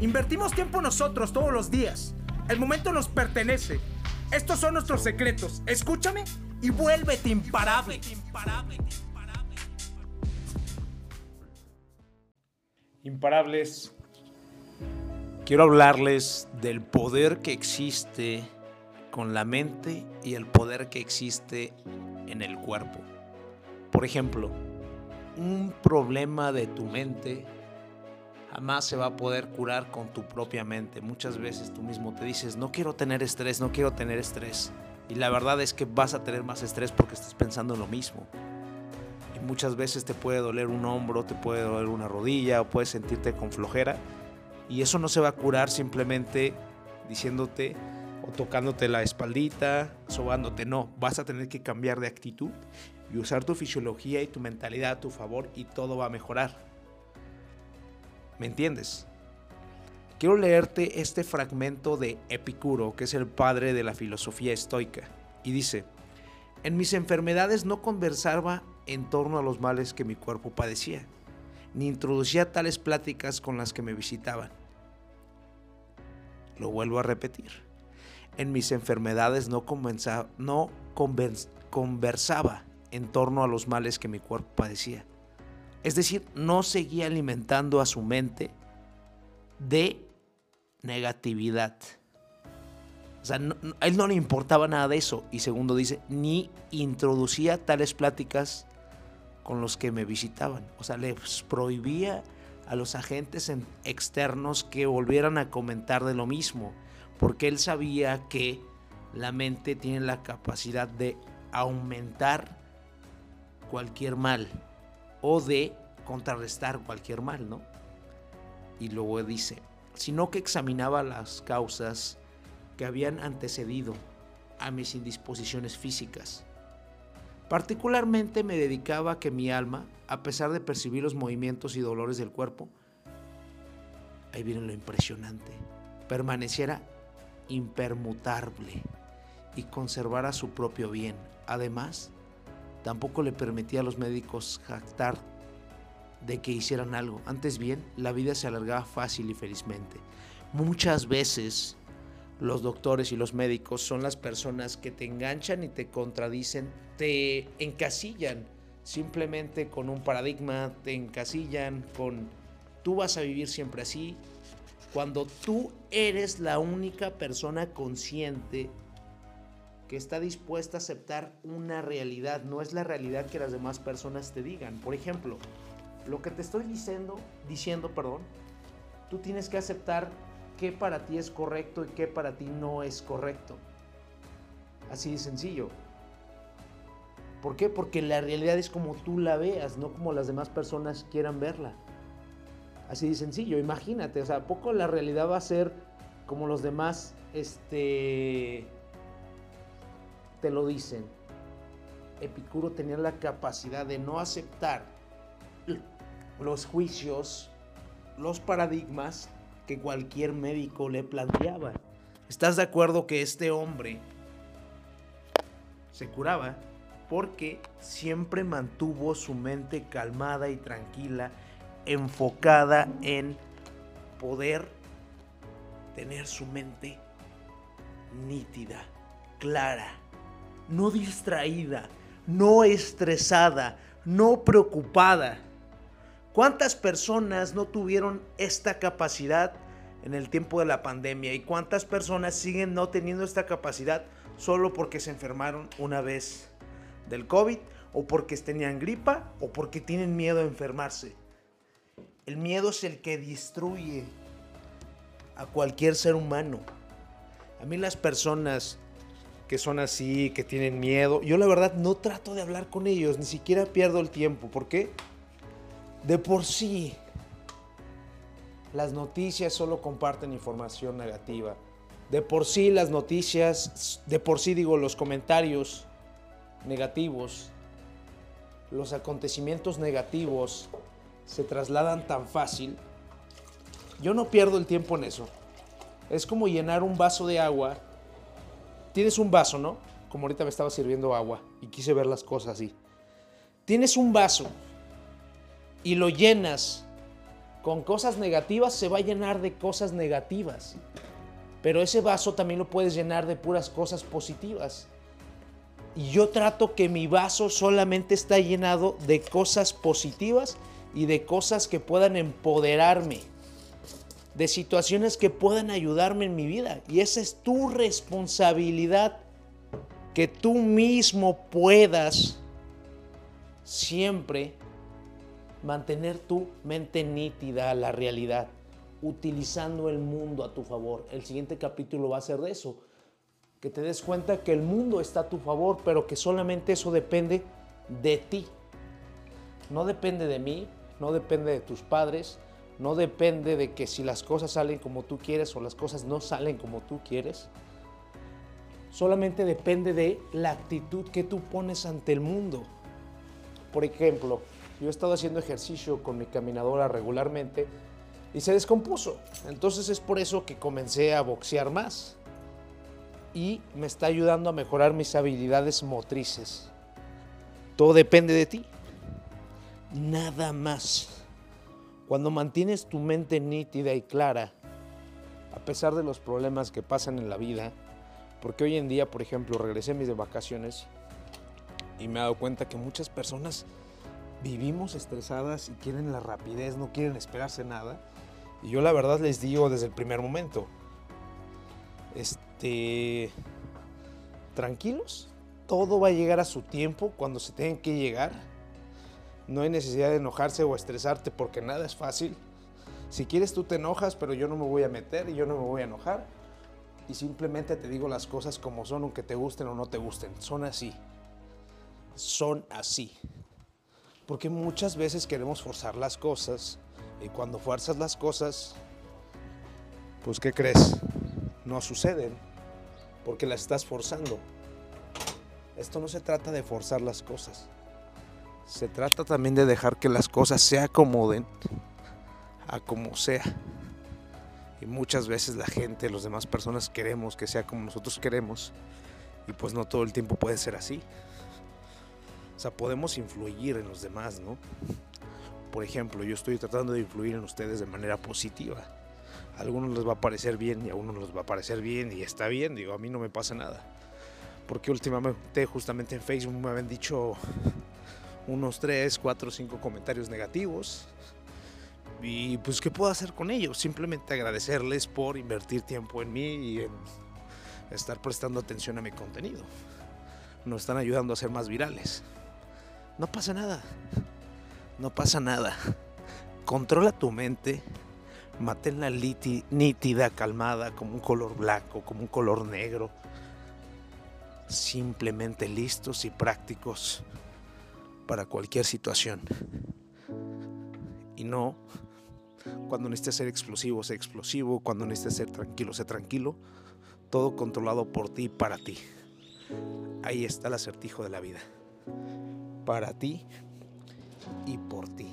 Invertimos tiempo nosotros todos los días. El momento nos pertenece. Estos son nuestros secretos. Escúchame y vuélvete imparable. Imparables. Quiero hablarles del poder que existe con la mente y el poder que existe en el cuerpo. Por ejemplo, un problema de tu mente jamás se va a poder curar con tu propia mente. Muchas veces tú mismo te dices, no quiero tener estrés, no quiero tener estrés. Y la verdad es que vas a tener más estrés porque estás pensando en lo mismo. Y muchas veces te puede doler un hombro, te puede doler una rodilla o puedes sentirte con flojera. Y eso no se va a curar simplemente diciéndote o tocándote la espaldita, sobándote. No, vas a tener que cambiar de actitud y usar tu fisiología y tu mentalidad a tu favor y todo va a mejorar. ¿Me entiendes? Quiero leerte este fragmento de Epicuro, que es el padre de la filosofía estoica, y dice, en mis enfermedades no conversaba en torno a los males que mi cuerpo padecía, ni introducía tales pláticas con las que me visitaban. Lo vuelvo a repetir. En mis enfermedades no, no conversaba en torno a los males que mi cuerpo padecía. Es decir, no seguía alimentando a su mente de negatividad. O sea, a él no le importaba nada de eso. Y segundo dice, ni introducía tales pláticas con los que me visitaban. O sea, les prohibía a los agentes externos que volvieran a comentar de lo mismo. Porque él sabía que la mente tiene la capacidad de aumentar cualquier mal o de contrarrestar cualquier mal, ¿no? Y luego dice, sino que examinaba las causas que habían antecedido a mis indisposiciones físicas. Particularmente me dedicaba a que mi alma, a pesar de percibir los movimientos y dolores del cuerpo, ahí viene lo impresionante, permaneciera impermutable y conservara su propio bien. Además, Tampoco le permitía a los médicos jactar de que hicieran algo. Antes bien, la vida se alargaba fácil y felizmente. Muchas veces los doctores y los médicos son las personas que te enganchan y te contradicen, te encasillan simplemente con un paradigma, te encasillan con tú vas a vivir siempre así, cuando tú eres la única persona consciente que está dispuesta a aceptar una realidad, no es la realidad que las demás personas te digan. Por ejemplo, lo que te estoy diciendo, diciendo, perdón, tú tienes que aceptar qué para ti es correcto y qué para ti no es correcto. Así de sencillo. ¿Por qué? Porque la realidad es como tú la veas, no como las demás personas quieran verla. Así de sencillo, imagínate, o sea, poco la realidad va a ser como los demás, este, te lo dicen. Epicuro tenía la capacidad de no aceptar los juicios, los paradigmas que cualquier médico le planteaba. ¿Estás de acuerdo que este hombre se curaba? Porque siempre mantuvo su mente calmada y tranquila, enfocada en poder tener su mente nítida, clara no distraída, no estresada, no preocupada. ¿Cuántas personas no tuvieron esta capacidad en el tiempo de la pandemia y cuántas personas siguen no teniendo esta capacidad solo porque se enfermaron una vez del COVID o porque tenían gripa o porque tienen miedo a enfermarse? El miedo es el que destruye a cualquier ser humano. A mí las personas que son así, que tienen miedo. Yo la verdad no trato de hablar con ellos, ni siquiera pierdo el tiempo. ¿Por qué? De por sí, Las noticias solo comparten información negativa. De por sí las noticias, de por sí digo los comentarios negativos, los acontecimientos negativos se trasladan tan fácil. Yo no pierdo el tiempo en eso. Es como llenar un vaso de agua. Tienes un vaso, ¿no? Como ahorita me estaba sirviendo agua y quise ver las cosas así. Tienes un vaso y lo llenas con cosas negativas, se va a llenar de cosas negativas. Pero ese vaso también lo puedes llenar de puras cosas positivas. Y yo trato que mi vaso solamente está llenado de cosas positivas y de cosas que puedan empoderarme, de situaciones que puedan ayudarme en mi vida. Y esa es tu responsabilidad, que tú mismo puedas siempre mantener tu mente nítida a la realidad, utilizando el mundo a tu favor. El siguiente capítulo va a ser de eso, que te des cuenta que el mundo está a tu favor, pero que solamente eso depende de ti. No depende de mí, no depende de tus padres, no depende de que si las cosas salen como tú quieres o las cosas no salen como tú quieres. Solamente depende de la actitud que tú pones ante el mundo. Por ejemplo, yo he estado haciendo ejercicio con mi caminadora regularmente y se descompuso. Entonces es por eso que comencé a boxear más. Y me está ayudando a mejorar mis habilidades motrices. Todo depende de ti. Nada más. Cuando mantienes tu mente nítida y clara, a pesar de los problemas que pasan en la vida, porque hoy en día, por ejemplo, regresé mis vacaciones y me he dado cuenta que muchas personas vivimos estresadas y quieren la rapidez, no quieren esperarse nada. Y yo la verdad les digo desde el primer momento, este, tranquilos, todo va a llegar a su tiempo cuando se tengan que llegar. No hay necesidad de enojarse o estresarte porque nada es fácil. Si quieres tú te enojas, pero yo no me voy a meter y yo no me voy a enojar. Y simplemente te digo las cosas como son, aunque te gusten o no te gusten. Son así son así. Porque muchas veces queremos forzar las cosas y cuando fuerzas las cosas, pues ¿qué crees? No suceden porque las estás forzando. Esto no se trata de forzar las cosas. Se trata también de dejar que las cosas se acomoden a como sea. Y muchas veces la gente, las demás personas queremos que sea como nosotros queremos. Y pues no todo el tiempo puede ser así. O sea, podemos influir en los demás, ¿no? Por ejemplo, yo estoy tratando de influir en ustedes de manera positiva. A algunos les va a parecer bien y a unos les va a parecer bien y está bien, digo, a mí no me pasa nada. Porque últimamente justamente en Facebook me habían dicho unos 3, 4, 5 comentarios negativos. Y pues, ¿qué puedo hacer con ellos? Simplemente agradecerles por invertir tiempo en mí y en estar prestando atención a mi contenido. Nos están ayudando a ser más virales. No pasa nada. No pasa nada. Controla tu mente. Manténla nítida, calmada, como un color blanco, como un color negro. Simplemente listos y prácticos para cualquier situación. Y no, cuando necesites ser explosivo, sé explosivo. Cuando necesites ser tranquilo, sé tranquilo. Todo controlado por ti para ti. Ahí está el acertijo de la vida para ti y por ti.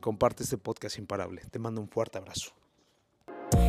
Comparte este podcast imparable. Te mando un fuerte abrazo.